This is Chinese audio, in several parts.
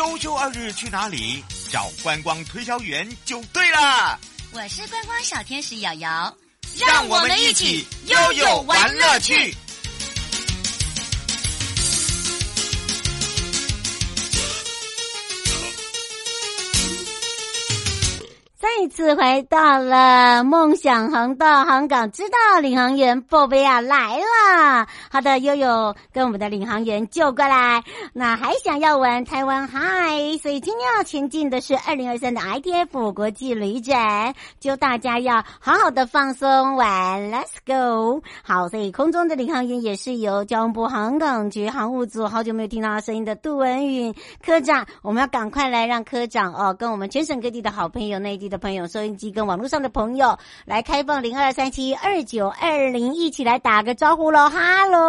周休二日去哪里？找观光推销员就对了。我是观光小天使瑶瑶，让我们一起悠悠玩乐趣。再次回到了梦想航道，航港知道领航员宝贝亚来了。好的，悠悠跟我们的领航员就过来。那还想要玩台湾嗨，所以今天要前进的是二零二三的 ITF 国际旅展，就大家要好好的放松玩，Let's go。好，所以空中的领航员也是由交通部航港局航务组，好久没有听到他声音的杜文允科长，我们要赶快来让科长哦，跟我们全省各地的好朋友、内地的朋友。收音机跟网络上的朋友来开放零二三七二九二零，一起来打个招呼喽！哈喽，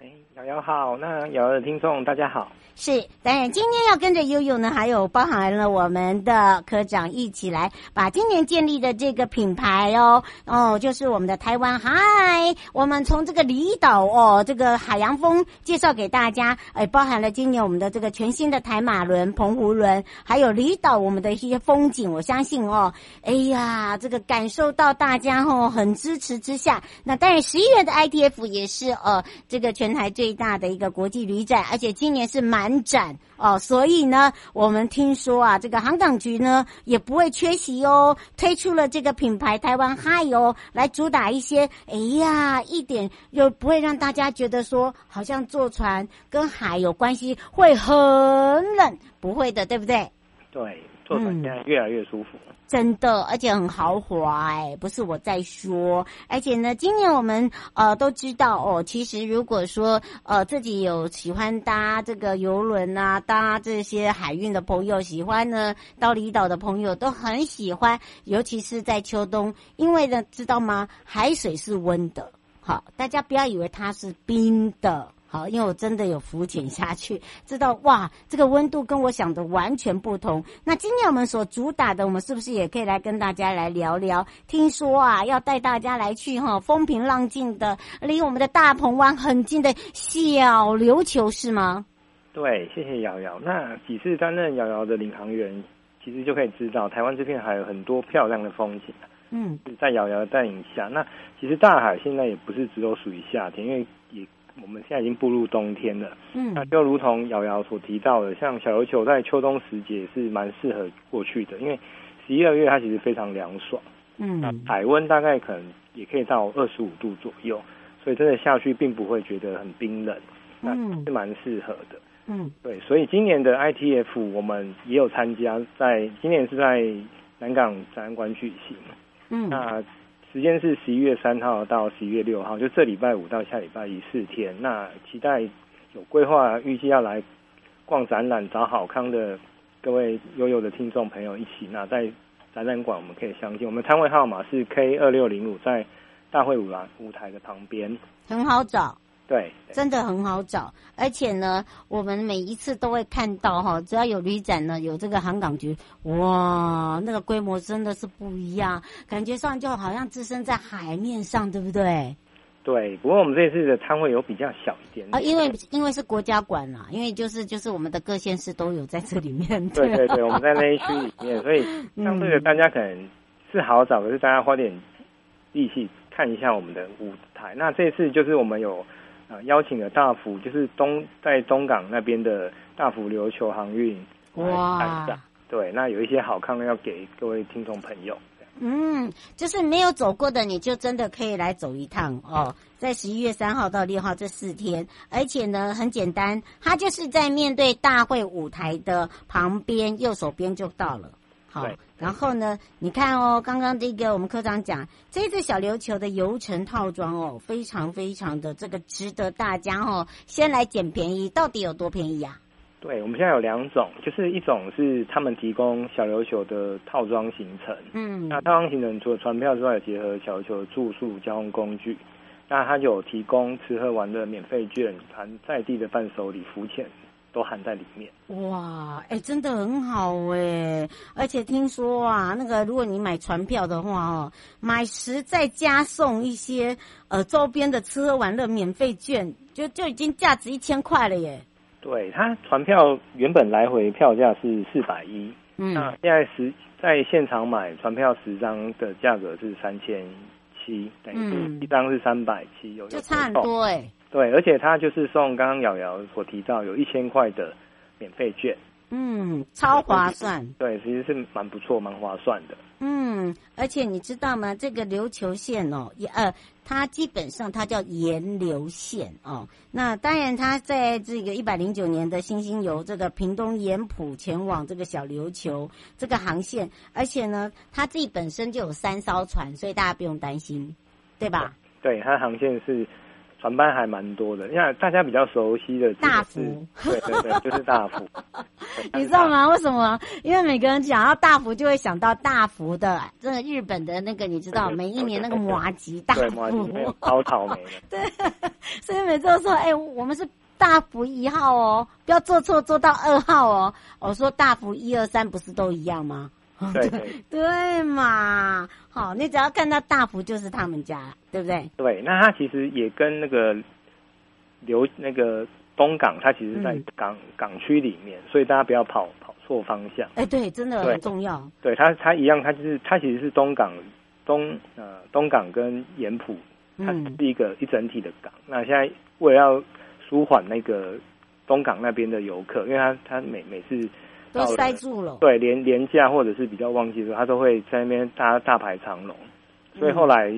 哎，瑶瑶好，那瑶瑶的听众大家好。是，当然今天要跟着悠悠呢，还有包含了我们的科长一起来把今年建立的这个品牌哦哦，就是我们的台湾嗨，我们从这个离岛哦，这个海洋风介绍给大家，哎，包含了今年我们的这个全新的台马轮、澎湖轮，还有离岛我们的一些风景，我相信哦，哎呀，这个感受到大家哦很支持之下，那当然十一月的 ITF 也是呃这个全台最大的一个国际旅展，而且今年是满。展哦，所以呢，我们听说啊，这个航港局呢也不会缺席哦，推出了这个品牌台湾嗨哦，来主打一些，哎呀，一点又不会让大家觉得说好像坐船跟海有关系会很冷，不会的，对不对？对。坐船现在越来越舒服，嗯，真的，而且很豪华哎，不是我在说，而且呢，今年我们呃都知道哦，其实如果说呃自己有喜欢搭这个游轮啊，搭这些海运的朋友，喜欢呢到离岛的朋友都很喜欢，尤其是在秋冬，因为呢，知道吗？海水是温的，好，大家不要以为它是冰的。好，因为我真的有浮潜下去，知道哇，这个温度跟我想的完全不同。那今天我们所主打的，我们是不是也可以来跟大家来聊聊？听说啊，要带大家来去哈风平浪静的，离我们的大鹏湾很近的小琉球，是吗？对，谢谢瑶瑶。那几次担任瑶瑶的领航员，其实就可以知道，台湾这片还有很多漂亮的风景。嗯，在瑶瑶的带领下，那其实大海现在也不是只有属于夏天，因为也。我们现在已经步入冬天了，嗯，那就如同瑶瑶所提到的，像小琉球在秋冬时节是蛮适合过去的，因为十一二月它其实非常凉爽，嗯，那海温大概可能也可以到二十五度左右，所以真的下去并不会觉得很冰冷，那是蛮适合的，嗯，对，所以今年的 ITF 我们也有参加，在今年是在南港展览馆举行，嗯，那。时间是十一月三号到十一月六号，就这礼拜五到下礼拜一四天。那期待有规划、预计要来逛展览、找好康的各位悠悠的听众朋友一起。那在展览馆我们可以相见，我们摊位号码是 K 二六零五，在大会舞廊舞台的旁边，很好找。对，真的很好找，而且呢，我们每一次都会看到哈，只要有旅展呢，有这个航港局，哇，那个规模真的是不一样，感觉上就好像置身在海面上，对不对？对，不过我们这次的摊位有比较小一点点啊，因为因为是国家馆啦，因为就是就是我们的各县市都有在这里面，对对对，我们在那一区里面，所以相对的大家可能是好找，可是大家花点力气看一下我们的舞台。那这次就是我们有。啊，邀请了大福，就是东在东港那边的大福琉球航运哇，对，那有一些好看的要给各位听众朋友。嗯，就是没有走过的，你就真的可以来走一趟哦。在十一月三号到六号这四天，而且呢很简单，它就是在面对大会舞台的旁边，右手边就到了。好，然后呢？你看哦，刚刚这个我们科长讲，这次小琉球的游程套装哦，非常非常的这个值得大家哦，先来捡便宜，到底有多便宜啊？对，我们现在有两种，就是一种是他们提供小琉球的套装行程，嗯，那套装行程除了船票之外，结合小琉球的住宿、交通工具，那它有提供吃喝玩乐免费券，含在地的伴手礼、浮潜。都含在里面。哇，哎、欸，真的很好哎！而且听说啊，那个如果你买船票的话哦，买十再加送一些呃周边的吃喝玩乐免费券，就就已经价值一千块了耶。对，它船票原本来回票价是四百一，嗯，那现在十在现场买船票十张的价格是三千七，等于一张是三百七，有就差很多哎、欸。对，而且它就是送刚刚瑶瑶所提到有一千块的免费券。嗯，超划算。对，其实是蛮不错，蛮划算的。嗯，而且你知道吗？这个琉球线哦，也呃，它基本上它叫盐琉线哦。那当然，它在这个一百零九年的星星游这个屏东盐浦前往这个小琉球这个航线，而且呢，它自己本身就有三艘船，所以大家不用担心，对吧？对，对，它的航线是。船班还蛮多的，因为大家比较熟悉的大福，对对对，就是大福。你知道吗？为什么？因为每个人讲到大福，就会想到大福的，这个日本的那个，你知道，每一年那个麻吉大福，超草莓。对，所以每次都说，哎、欸，我们是大福一号哦，不要做错，做到二号哦。我说大福一二三不是都一样吗？对对，对嘛，好，你只要看到大福就是他们家，对不对？对，那它其实也跟那个留那个东港，它其实在港、嗯、港区里面，所以大家不要跑跑错方向。哎，对，真的很重要。对，它它一样，它就是它其实是东港东呃东港跟盐埔，它是一个一整体的港。嗯、那现在为了要舒缓那个东港那边的游客，因为它它每每次。都塞住了，对，连连假或者是比较旺季的时候，他都会在那边大大排长龙。所以后来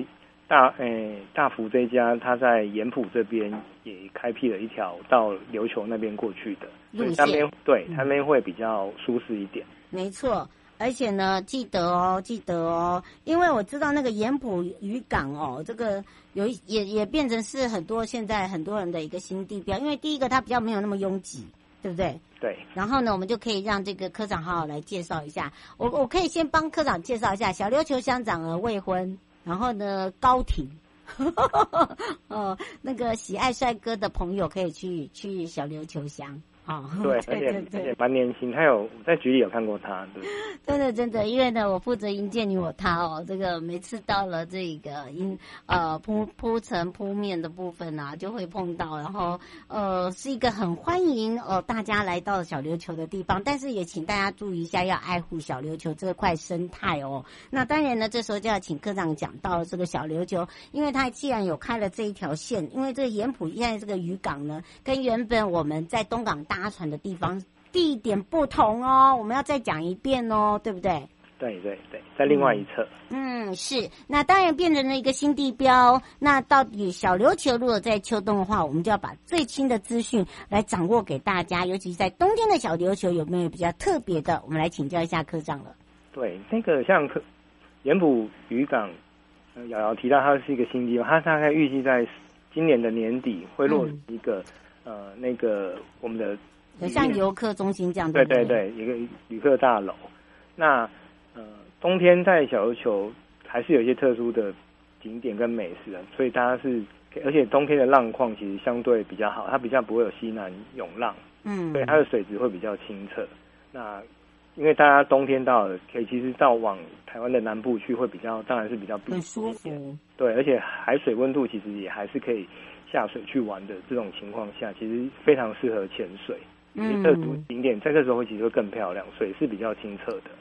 大诶、欸、大福这一家，他在盐浦这边也开辟了一条到琉球那边过去的路线，那边对，他那边会比较舒适一点。没错，而且呢，记得哦，记得哦，因为我知道那个盐浦渔港哦，这个有也也变成是很多现在很多人的一个新地标，因为第一个它比较没有那么拥挤。对不对？对。然后呢，我们就可以让这个科长好好来介绍一下。我我可以先帮科长介绍一下，小琉球乡长儿未婚，然后呢，高挺，哦，那个喜爱帅哥的朋友可以去去小琉球乡。哦，对，而且而且蛮年轻，他有在局里有看过他，对。真的真的，因为呢，我负责营建你我他哦，这个每次到了这个因呃铺铺层铺面的部分啊，就会碰到，然后呃是一个很欢迎哦、呃、大家来到小琉球的地方，但是也请大家注意一下，要爱护小琉球这块生态哦。那当然呢，这时候就要请科长讲到这个小琉球，因为他既然有开了这一条线，因为这个盐埔现在这个渔港呢，跟原本我们在东港搭船的地方地点不同哦，我们要再讲一遍哦，对不对？对对对，在另外一侧。嗯，嗯，是。那当然变成了一个新地标。那到底小琉球如果在秋冬的话，我们就要把最新的资讯来掌握给大家。尤其是在冬天的小琉球，有没有比较特别的？我们来请教一下科长了。对，那个像科盐埔渔港，瑶瑶提到它是一个新地标，它大概预计在今年的年底会落一个、嗯、呃那个我们的。很像游客中心这样，对对对，一个旅客大楼。那呃，冬天在小琉球还是有一些特殊的景点跟美食啊，所以大家是，而且冬天的浪况其实相对比较好，它比较不会有西南涌浪，嗯，对，它的水质会比较清澈。那因为大家冬天到了，可以其实到往台湾的南部去会比较，当然是比较很舒服。对，而且海水温度其实也还是可以下水去玩的。这种情况下，其实非常适合潜水。嗯，特殊景点在这时候其实会更漂亮，水是比较清澈的。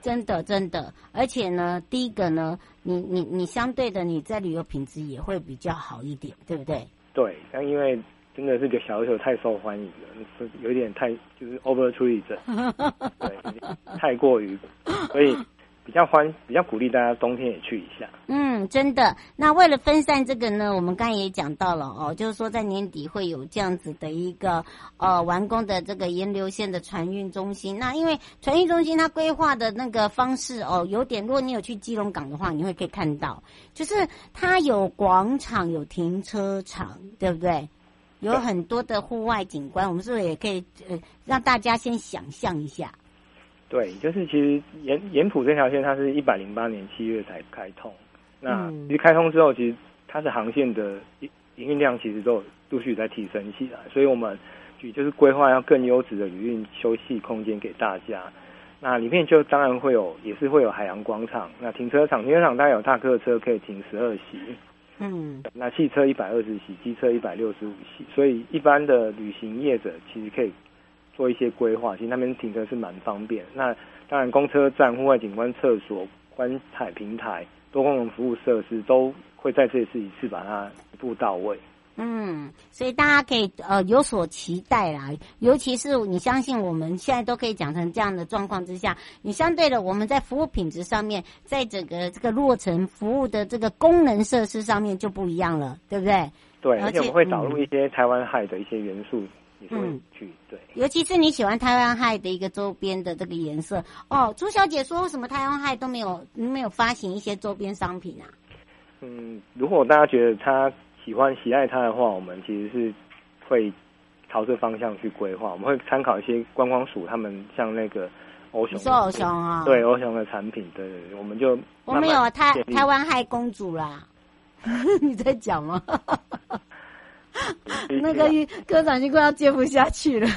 真的，真的，而且呢，第一个呢，你你你相对的你在旅游品质也会比较好一点，对不对？对，但因为真的是个小琉球太受欢迎了，是有点太就是 over tourism，对，太过于，所以。比较欢，比较鼓励大家冬天也去一下。嗯，真的。那为了分散这个呢，我们刚才也讲到了哦，就是说在年底会有这样子的一个呃完工的这个沿流线的船运中心。那因为船运中心它规划的那个方式哦，有点，如果你有去基隆港的话，你会可以看到，就是它有广场，有停车场，对不对？有很多的户外景观，我们是不是也可以呃让大家先想象一下？对，就是其实盐盐浦这条线，它是一百零八年七月才开通。那其实开通之后，其实它的航线的营营运量其实都有陆续在提升起来。所以我们就是规划要更优质的旅运休息空间给大家。那里面就当然会有，也是会有海洋广场。那停车场，停车场大概有大客车可以停十二席。嗯，那汽车一百二十席，机车一百六十五席，所以一般的旅行业者其实可以做一些规划，其实那边停车是蛮方便。那当然，公车站、户外景观厕所、观彩平台、多功能服务设施都会在这次一次把它一步到位。嗯，所以大家可以呃有所期待啦，尤其是你相信我们现在都可以讲成这样的状况之下，你相对的我们在服务品质上面，在整个这个落成服务的这个功能设施上面就不一样了，对不对？对，而且我们会导入一些台湾海的一些元素，也会去、嗯、对。尤其是你喜欢台湾嗨的一个周边的这个颜色哦，朱小姐说为什么台湾嗨都没有没有发行一些周边商品啊？嗯，如果大家觉得他。喜欢喜爱它的话，我们其实是会朝这方向去规划。我们会参考一些观光署，他们像那个欧熊，说欧熊啊，对欧熊的产品，对对对，我们就我们有台台湾嗨公主啦，你在讲吗？那个科长已经快要接不下去了。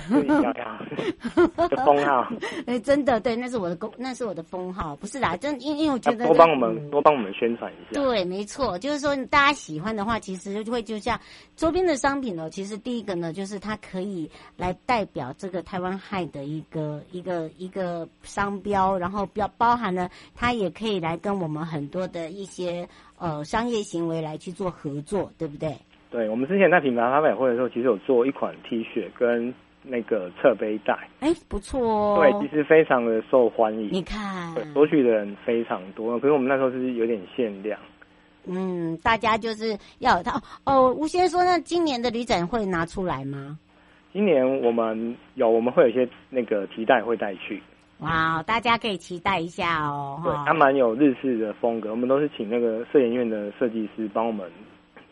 封号，哎、欸，真的，对，那是我的公，那是我的封号，不是啦，真因因为我觉得多帮我们多帮我们宣传一下。对，没错，就是说大家喜欢的话，其实就会就像周边的商品呢，其实第一个呢，就是它可以来代表这个台湾嗨的一个一个一个商标，然后标包含了它也可以来跟我们很多的一些呃商业行为来去做合作，对不对？对，我们之前在品牌发表会的时候，其实有做一款 T 恤跟那个侧背带，哎，不错哦。对，其实非常的受欢迎。你看，索取的人非常多，可是我们那时候是有点限量。嗯，大家就是要有它哦。吴先生说，那今年的旅展会拿出来吗？今年我们有，我们会有一些那个提袋会带去。哇，大家可以期待一下哦。对，它蛮有日式的风格，我们都是请那个摄影院的设计师帮我们。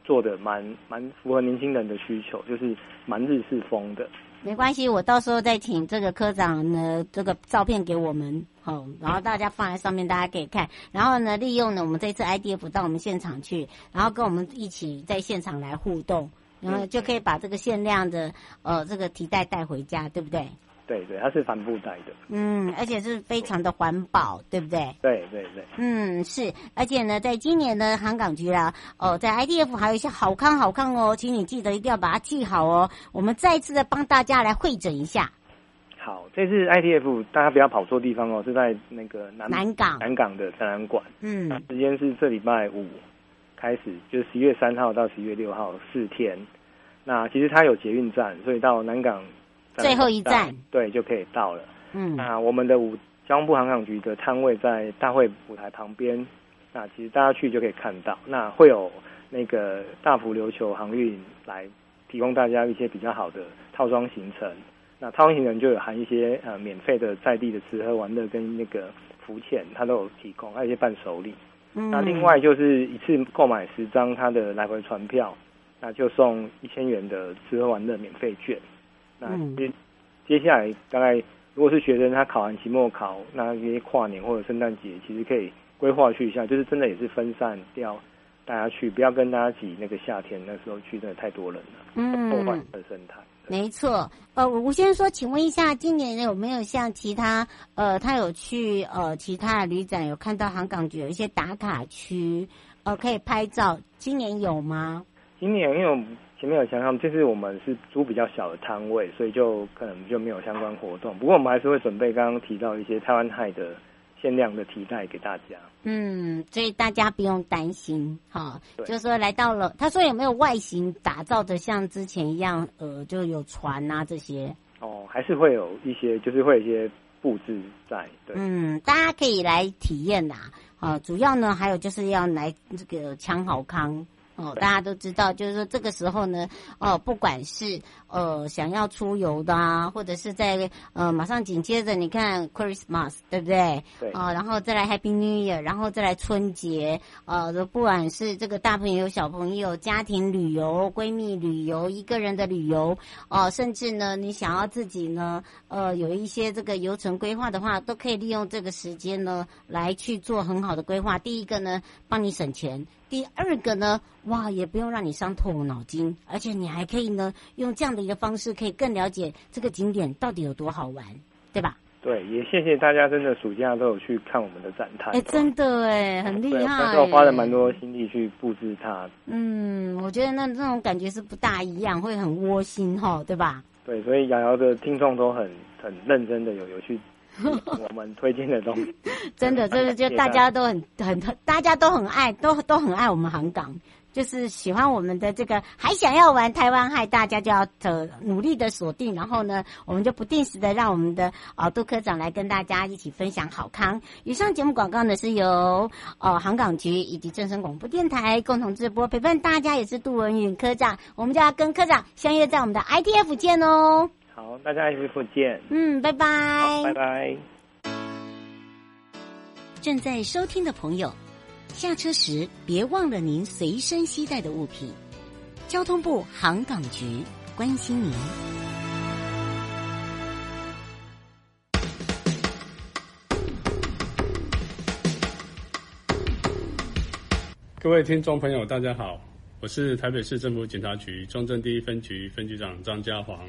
做的蛮蛮符合年轻人的需求，就是蛮日式风的。没关系，我到时候再请这个科长呢，这个照片给我们，好，然后大家放在上面，大家可以看。然后呢，利用呢我们这次 IDF 到我们现场去，然后跟我们一起在现场来互动，然后就可以把这个限量的呃这个提袋带回家，对不对？对对，它是帆布袋的。嗯，而且是非常的环保，对不对？对对对。嗯，是，而且呢，在今年的航港局啦，哦，在 IDF 还有一些好康好康哦，请你记得一定要把它记好哦。我们再一次的帮大家来汇整一下。好，这次 IDF 大家不要跑错地方哦，是在那个南南港南港的展览馆。嗯，时间是这礼拜五开始，就是十一月三号到十一月六号四天。那其实它有捷运站，所以到南港。最后一站，对，就可以到了。嗯，那我们的五交通部航港局的摊位在大会舞台旁边，那其实大家去就可以看到。那会有那个大幅琉球航运来提供大家一些比较好的套装行程。那套装行程就有含一些呃免费的在地的吃喝玩乐跟那个浮潜，它都有提供，还有一些伴手礼。嗯，那另外就是一次购买十张它的来回船票，那就送一千元的吃喝玩乐免费券。那接接下来大概，如果是学生他考完期末考，那一些跨年或者圣诞节，其实可以规划去一下，就是真的也是分散掉大家去，不要跟大家挤那个夏天那时候去，真的太多人了，嗯，破坏的生态。没错，呃，吴先生说，请问一下，今年有没有像其他呃，他有去呃其他的旅展有看到航港局有一些打卡区，呃，可以拍照，今年有吗？今年因为我们前面有想象，就是我们是租比较小的摊位，所以就可能就没有相关活动。不过我们还是会准备刚刚提到一些台湾嗨的限量的提袋给大家。嗯，所以大家不用担心，哈，就是说来到了，他说有没有外形打造的像之前一样，呃，就有船啊这些？哦，还是会有一些，就是会有一些布置在。对，嗯，大家可以来体验呐，啊，主要呢还有就是要来这个抢好康。哦，大家都知道，就是说这个时候呢，哦，不管是呃想要出游的啊，或者是在呃马上紧接着你看 Christmas，对不对？对。啊、哦，然后再来 Happy New Year，然后再来春节，呃，不管是这个大朋友、小朋友、家庭旅游、闺蜜旅游、一个人的旅游，哦、呃，甚至呢，你想要自己呢，呃，有一些这个游程规划的话，都可以利用这个时间呢来去做很好的规划。第一个呢，帮你省钱。第二个呢，哇，也不用让你伤透脑筋，而且你还可以呢，用这样的一个方式，可以更了解这个景点到底有多好玩，对吧？对，也谢谢大家，真的暑假都有去看我们的展台。哎，真的哎，很厉害。对，我花了蛮多心力去布置它。嗯，我觉得那那种感觉是不大一样，会很窝心哈，对吧？对，所以瑶瑶的听众都很很认真的有有去 我们推荐的东西。真的，这是就大家都很很大家都很爱，都都很爱我们航港。就是喜欢我们的这个，还想要玩台湾嗨，大家就要努力的锁定，然后呢，我们就不定时的让我们的哦杜科长来跟大家一起分享好康。以上节目广告呢是由哦航港局以及正声广播电台共同直播，陪伴大家也是杜文允科长，我们就要跟科长相约在我们的 ITF 见哦。好，大家 ITF 见。嗯，拜拜。拜拜。正在收听的朋友。下车时别忘了您随身携带的物品。交通部航港局关心您。各位听众朋友，大家好，我是台北市政府警察局中正第一分局分局长张家煌。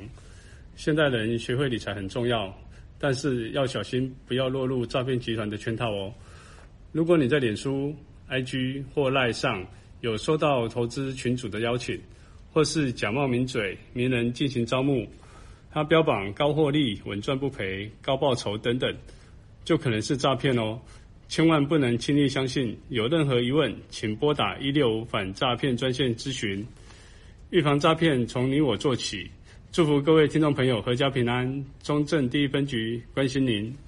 现代人学会理财很重要，但是要小心，不要落入诈骗集团的圈套哦。如果你在脸书，IG 或 LINE 上有收到投资群主的邀请，或是假冒名嘴名人进行招募，他标榜高获利、稳赚不赔、高报酬等等，就可能是诈骗哦。千万不能轻易相信。有任何疑问，请拨打一六五反诈骗专线咨询。预防诈骗，从你我做起。祝福各位听众朋友阖家平安。中正第一分局关心您。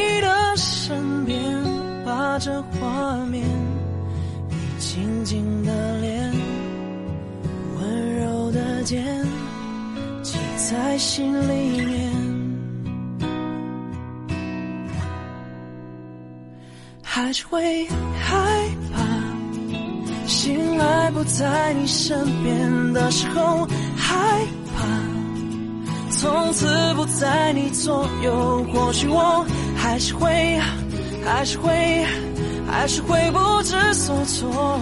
这画面，你静静的脸，温柔的肩，记在心里面。还是会害怕，醒来不在你身边的时候，害怕，从此不在你左右。或许我还是会，还是会。还是会不知所措。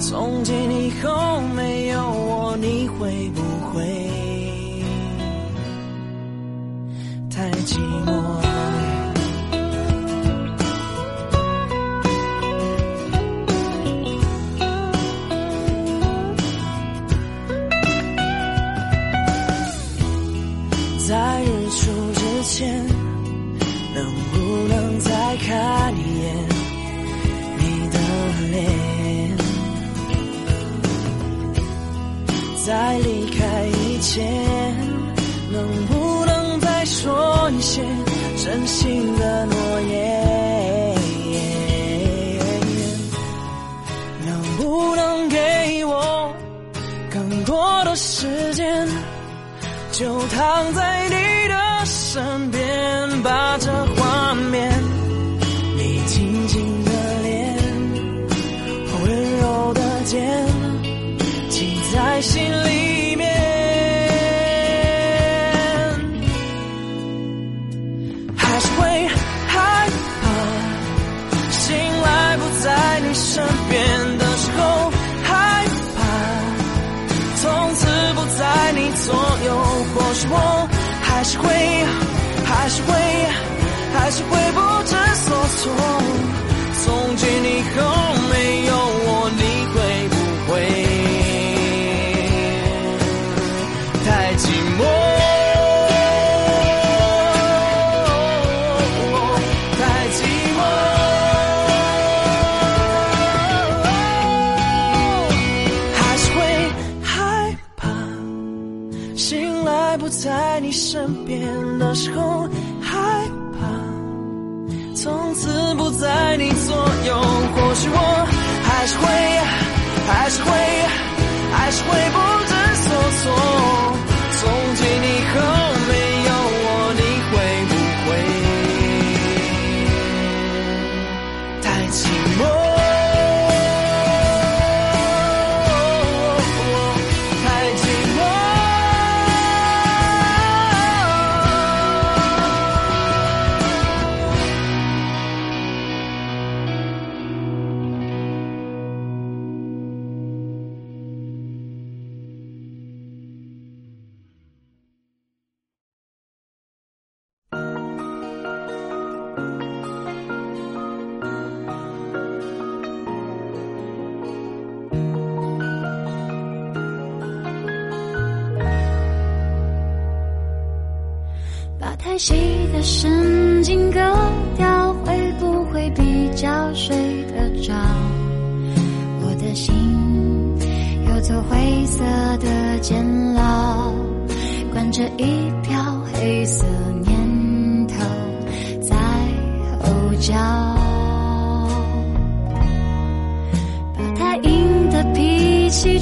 从今以后没有我，你会不会太寂寞？新的诺言，能不能给我更多的时间？就躺在是会，还是会不知所措。从今以后没有我，你会不会太寂寞？太寂寞。还是会害怕，醒来不在你身边的时候，知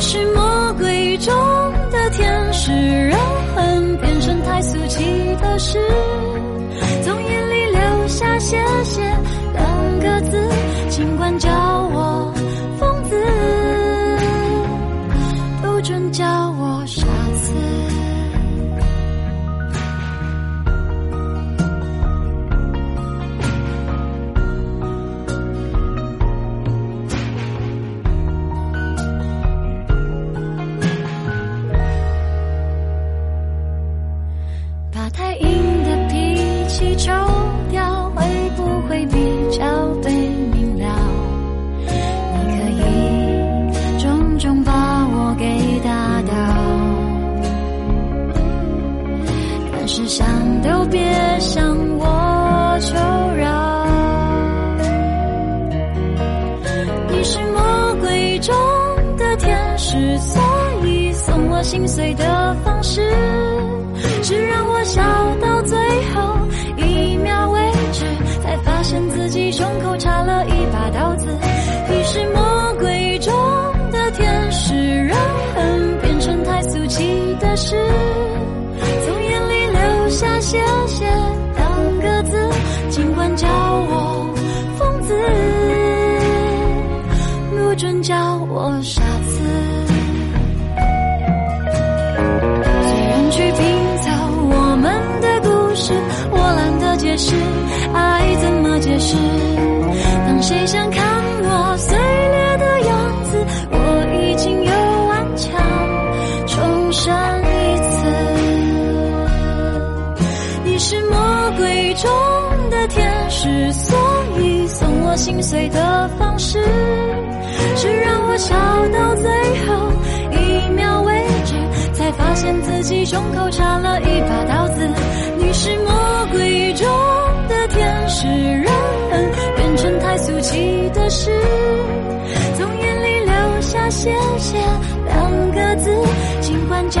是魔鬼中我傻子虽然去拼凑我们的故事我懒得解释爱怎么解释当谁想看我碎裂的样子我已经又顽强重生一次你是魔鬼中的天使所以送我心碎的方式。笑到最后一秒为止，才发现自己胸口插了一把刀子。你是魔鬼中的天使，让人变成太俗气的事，从眼里流下谢谢两个字，尽管叫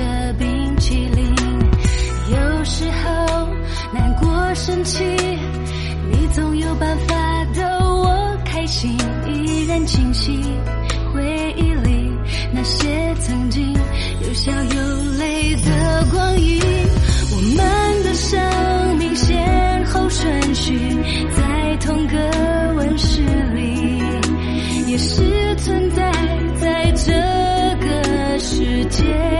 的冰淇淋有时候难过生气你总有办法逗我开心依然清晰回忆里那些曾经有笑有泪的光阴我们的生命先后顺序在同个温室里也是存在在这个世界。